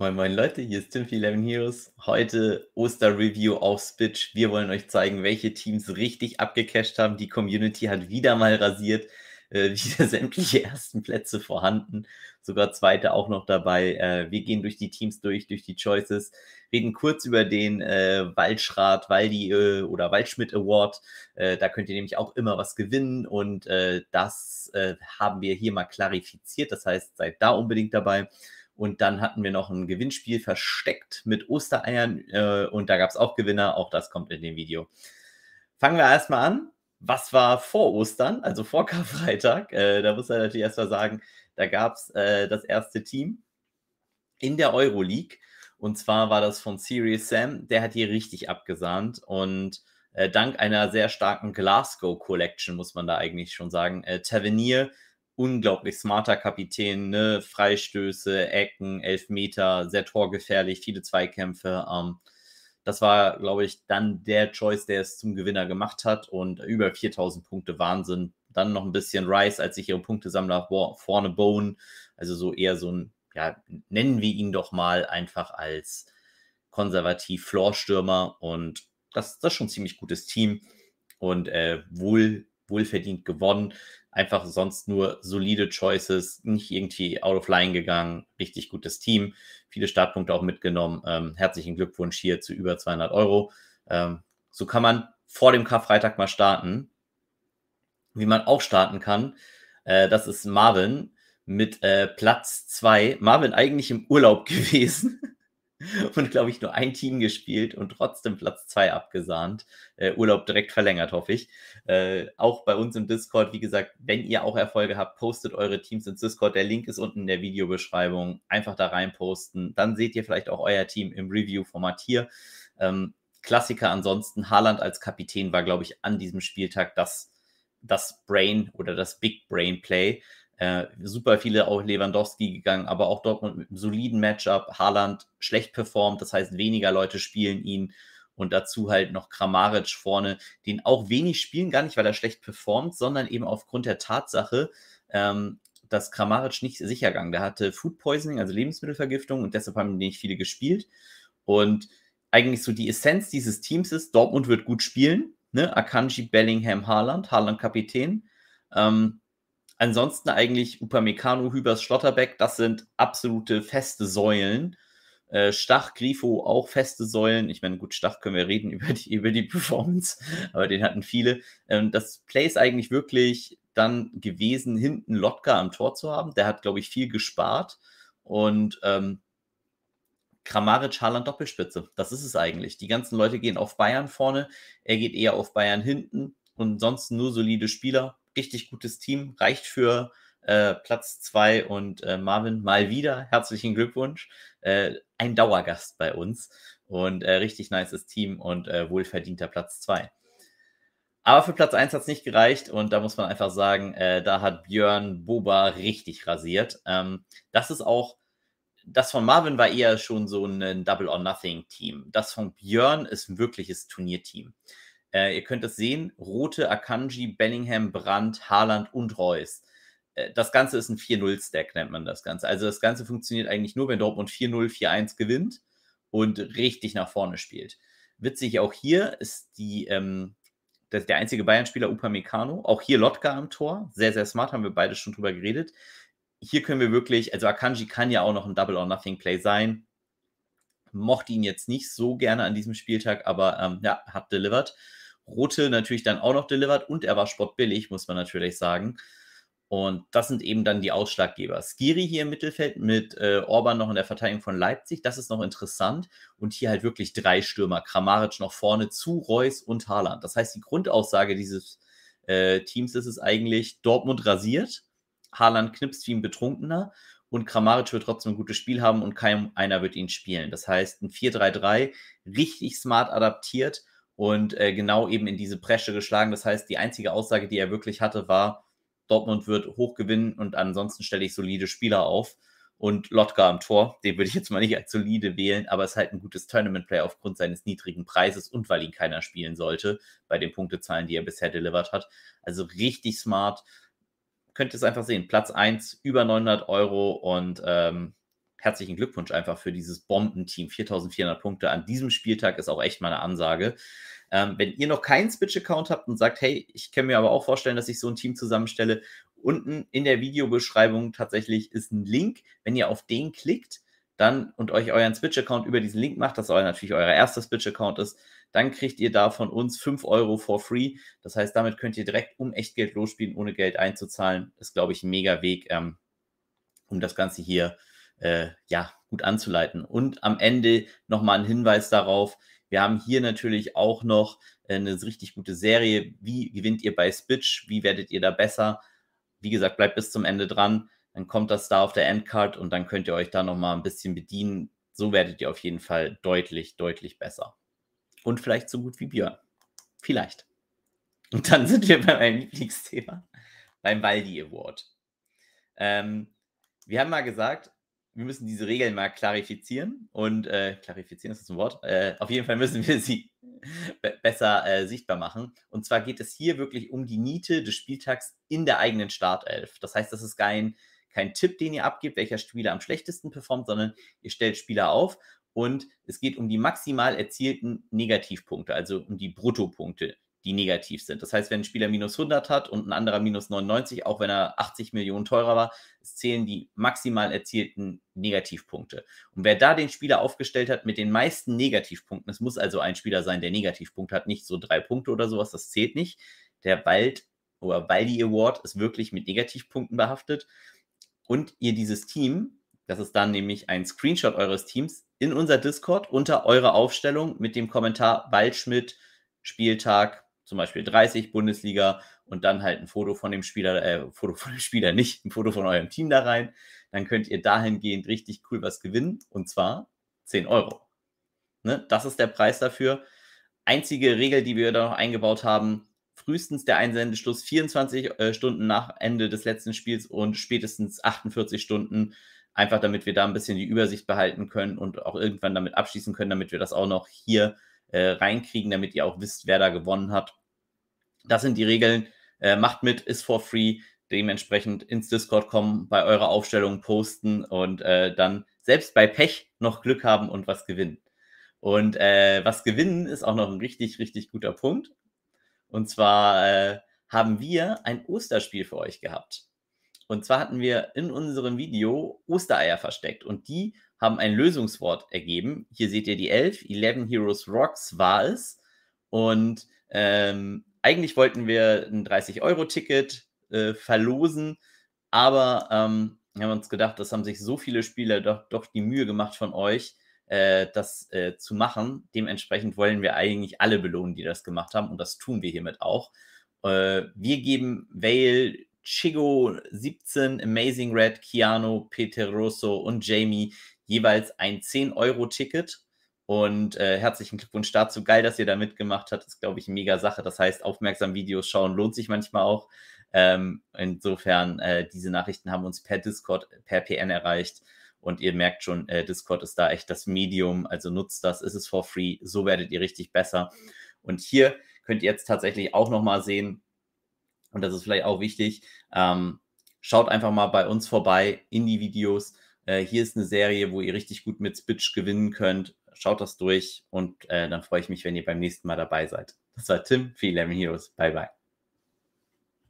Moin moin Leute, hier ist Tim 11 Heroes. Heute Oster-Review auf Spitch. Wir wollen euch zeigen, welche Teams richtig abgecasht haben. Die Community hat wieder mal rasiert. Äh, wieder sämtliche ersten Plätze vorhanden. Sogar zweite auch noch dabei. Äh, wir gehen durch die Teams durch, durch die Choices. Reden kurz über den äh, Waldschrat, Waldi äh, oder Waldschmidt Award. Äh, da könnt ihr nämlich auch immer was gewinnen und äh, das haben wir hier mal klarifiziert. Das heißt, seid da unbedingt dabei. Und dann hatten wir noch ein Gewinnspiel versteckt mit Ostereiern äh, und da gab es auch Gewinner. Auch das kommt in dem Video. Fangen wir erstmal an. Was war vor Ostern, also vor Karfreitag? Äh, da muss er natürlich erstmal sagen, da gab es äh, das erste Team in der Euroleague. Und zwar war das von Serious Sam. Der hat hier richtig abgesahnt. Und äh, dank einer sehr starken Glasgow Collection, muss man da eigentlich schon sagen, äh, Tavernier unglaublich smarter Kapitän, ne? Freistöße, Ecken, Elfmeter, sehr torgefährlich, viele Zweikämpfe. Ähm, das war, glaube ich, dann der Choice, der es zum Gewinner gemacht hat und über 4000 Punkte Wahnsinn. Dann noch ein bisschen Rice als sichere Punktesammler vorne Bone, also so eher so ein, ja, nennen wir ihn doch mal einfach als konservativ Floorstürmer und das, das ist schon ein ziemlich gutes Team und äh, wohl, wohlverdient gewonnen. Einfach sonst nur solide Choices, nicht irgendwie out of line gegangen. Richtig gutes Team. Viele Startpunkte auch mitgenommen. Ähm, herzlichen Glückwunsch hier zu über 200 Euro. Ähm, so kann man vor dem Karfreitag mal starten. Wie man auch starten kann, äh, das ist Marvin mit äh, Platz 2. Marvin eigentlich im Urlaub gewesen und, glaube ich, nur ein Team gespielt und trotzdem Platz 2 abgesahnt. Äh, Urlaub direkt verlängert, hoffe ich. Äh, auch bei uns im Discord, wie gesagt, wenn ihr auch Erfolge habt, postet eure Teams ins Discord. Der Link ist unten in der Videobeschreibung. Einfach da rein posten. Dann seht ihr vielleicht auch euer Team im Review-Format hier. Ähm, Klassiker ansonsten. Haaland als Kapitän war, glaube ich, an diesem Spieltag das, das Brain oder das Big Brain Play. Äh, super viele auch Lewandowski gegangen, aber auch Dortmund mit einem soliden Matchup. Haaland schlecht performt, das heißt, weniger Leute spielen ihn. Und dazu halt noch Kramaric vorne, den auch wenig spielen, gar nicht, weil er schlecht performt, sondern eben aufgrund der Tatsache, ähm, dass Kramaric nicht sicher ging. Der hatte Food Poisoning, also Lebensmittelvergiftung, und deshalb haben nicht viele gespielt. Und eigentlich so die Essenz dieses Teams ist, Dortmund wird gut spielen. Ne? Akanji, Bellingham, Haaland, Haaland Kapitän. Ähm, Ansonsten eigentlich Upamecano, Hübers, Schlotterbeck, das sind absolute feste Säulen. Äh, Stach, Grifo auch feste Säulen. Ich meine, gut, Stach können wir reden über die, über die Performance, aber den hatten viele. Ähm, das Play ist eigentlich wirklich dann gewesen, hinten Lotka am Tor zu haben. Der hat, glaube ich, viel gespart. Und ähm, Kramaric, Haaland, Doppelspitze. Das ist es eigentlich. Die ganzen Leute gehen auf Bayern vorne. Er geht eher auf Bayern hinten. Und sonst nur solide Spieler richtig gutes Team, reicht für äh, Platz 2 und äh, Marvin mal wieder. Herzlichen Glückwunsch. Äh, ein Dauergast bei uns und äh, richtig nices Team und äh, wohlverdienter Platz 2. Aber für Platz 1 hat es nicht gereicht und da muss man einfach sagen, äh, da hat Björn Boba richtig rasiert. Ähm, das ist auch, das von Marvin war eher schon so ein Double or Nothing Team. Das von Björn ist ein wirkliches Turnierteam. Äh, ihr könnt es sehen, Rote, Akanji, Bellingham, Brandt, Haaland und Reus. Äh, das Ganze ist ein 4-0-Stack, nennt man das Ganze. Also das Ganze funktioniert eigentlich nur, wenn Dortmund 4-0, 4-1 gewinnt und richtig nach vorne spielt. Witzig auch hier ist die, ähm, der einzige Bayern-Spieler Upamecano. Auch hier Lotka am Tor. Sehr, sehr smart, haben wir beide schon drüber geredet. Hier können wir wirklich, also Akanji kann ja auch noch ein Double or Nothing Play sein. Mochte ihn jetzt nicht so gerne an diesem Spieltag, aber ähm, ja, hat delivered. Rote natürlich dann auch noch delivered und er war sportbillig, muss man natürlich sagen. Und das sind eben dann die Ausschlaggeber. Skiri hier im Mittelfeld mit äh, Orban noch in der Verteidigung von Leipzig, das ist noch interessant. Und hier halt wirklich drei Stürmer. Kramaric noch vorne zu Reus und Haaland. Das heißt, die Grundaussage dieses äh, Teams ist es eigentlich, Dortmund rasiert, Haaland knipst wie ein Betrunkener und Kramaric wird trotzdem ein gutes Spiel haben und kein einer wird ihn spielen. Das heißt, ein 4-3-3, richtig smart adaptiert und äh, genau eben in diese Presche geschlagen. Das heißt, die einzige Aussage, die er wirklich hatte, war, Dortmund wird hoch gewinnen und ansonsten stelle ich solide Spieler auf. Und Lotka am Tor, den würde ich jetzt mal nicht als solide wählen, aber es ist halt ein gutes Tournament-Play aufgrund seines niedrigen Preises und weil ihn keiner spielen sollte bei den Punktezahlen, die er bisher delivered hat. Also richtig smart. Könnt ihr es einfach sehen. Platz 1, über 900 Euro und ähm, herzlichen Glückwunsch einfach für dieses Bombenteam. 4400 Punkte an diesem Spieltag ist auch echt mal eine Ansage. Ähm, wenn ihr noch keinen Switch-Account habt und sagt, hey, ich kann mir aber auch vorstellen, dass ich so ein Team zusammenstelle, unten in der Videobeschreibung tatsächlich ist ein Link. Wenn ihr auf den klickt, dann und euch euren Switch-Account über diesen Link macht, dass euer natürlich euer erster Switch-Account ist, dann kriegt ihr da von uns 5 Euro for free. Das heißt, damit könnt ihr direkt um Echtgeld losspielen, ohne Geld einzuzahlen. Das ist, glaube ich, ein mega Weg, ähm, um das Ganze hier äh, ja, gut anzuleiten. Und am Ende nochmal ein Hinweis darauf, wir haben hier natürlich auch noch äh, eine richtig gute Serie. Wie gewinnt ihr bei Spitch? Wie werdet ihr da besser? Wie gesagt, bleibt bis zum Ende dran. Dann kommt das da auf der Endcard und dann könnt ihr euch da nochmal ein bisschen bedienen. So werdet ihr auf jeden Fall deutlich, deutlich besser. Und vielleicht so gut wie Björn. Vielleicht. Und dann sind wir bei meinem Lieblingsthema, beim Waldi Award. Ähm, wir haben mal gesagt, wir müssen diese Regeln mal klarifizieren und äh, klarifizieren ist das ein Wort. Äh, auf jeden Fall müssen wir sie besser äh, sichtbar machen. Und zwar geht es hier wirklich um die Niete des Spieltags in der eigenen Startelf. Das heißt, das ist kein, kein Tipp, den ihr abgibt, welcher Spieler am schlechtesten performt, sondern ihr stellt Spieler auf und es geht um die maximal erzielten Negativpunkte, also um die Bruttopunkte, die negativ sind. Das heißt, wenn ein Spieler minus 100 hat und ein anderer minus 99, auch wenn er 80 Millionen teurer war, es zählen die maximal erzielten Negativpunkte. Und wer da den Spieler aufgestellt hat mit den meisten Negativpunkten, es muss also ein Spieler sein, der Negativpunkte hat, nicht so drei Punkte oder sowas, das zählt nicht. Der Wald oder Waldi Award ist wirklich mit Negativpunkten behaftet. Und ihr dieses Team, das ist dann nämlich ein Screenshot eures Teams, in unser Discord unter eurer Aufstellung mit dem Kommentar Waldschmidt Spieltag zum Beispiel 30 Bundesliga und dann halt ein Foto von dem Spieler, äh, Foto von dem Spieler nicht, ein Foto von eurem Team da rein, dann könnt ihr dahingehend richtig cool was gewinnen und zwar 10 Euro. Ne? Das ist der Preis dafür. Einzige Regel, die wir da noch eingebaut haben, frühestens der Einsendeschluss 24 äh, Stunden nach Ende des letzten Spiels und spätestens 48 Stunden, einfach damit wir da ein bisschen die Übersicht behalten können und auch irgendwann damit abschließen können, damit wir das auch noch hier äh, reinkriegen, damit ihr auch wisst, wer da gewonnen hat. Das sind die Regeln. Äh, macht mit, ist for free. Dementsprechend ins Discord kommen, bei eurer Aufstellung posten und äh, dann selbst bei Pech noch Glück haben und was gewinnen. Und äh, was gewinnen ist auch noch ein richtig, richtig guter Punkt. Und zwar äh, haben wir ein Osterspiel für euch gehabt. Und zwar hatten wir in unserem Video Ostereier versteckt und die haben ein Lösungswort ergeben. Hier seht ihr die 11, 11 Heroes Rocks war es. Und ähm, eigentlich wollten wir ein 30-Euro-Ticket äh, verlosen, aber ähm, wir haben uns gedacht, das haben sich so viele Spieler doch, doch die Mühe gemacht von euch, äh, das äh, zu machen. Dementsprechend wollen wir eigentlich alle belohnen, die das gemacht haben und das tun wir hiermit auch. Äh, wir geben Vale, Chigo 17, Amazing Red, Keanu, Peter Rosso und Jamie jeweils ein 10-Euro-Ticket. Und äh, herzlichen Glückwunsch dazu. Geil, dass ihr da mitgemacht habt. Das ist, glaube ich, eine mega Sache. Das heißt, aufmerksam Videos schauen lohnt sich manchmal auch. Ähm, insofern, äh, diese Nachrichten haben uns per Discord, per PN erreicht. Und ihr merkt schon, äh, Discord ist da echt das Medium. Also nutzt das, ist es for free. So werdet ihr richtig besser. Und hier könnt ihr jetzt tatsächlich auch nochmal sehen, und das ist vielleicht auch wichtig, ähm, schaut einfach mal bei uns vorbei in die Videos äh, hier ist eine Serie, wo ihr richtig gut mit Spitch gewinnen könnt. Schaut das durch und äh, dann freue ich mich, wenn ihr beim nächsten Mal dabei seid. Das war Tim für 11 Heroes. Bye, bye.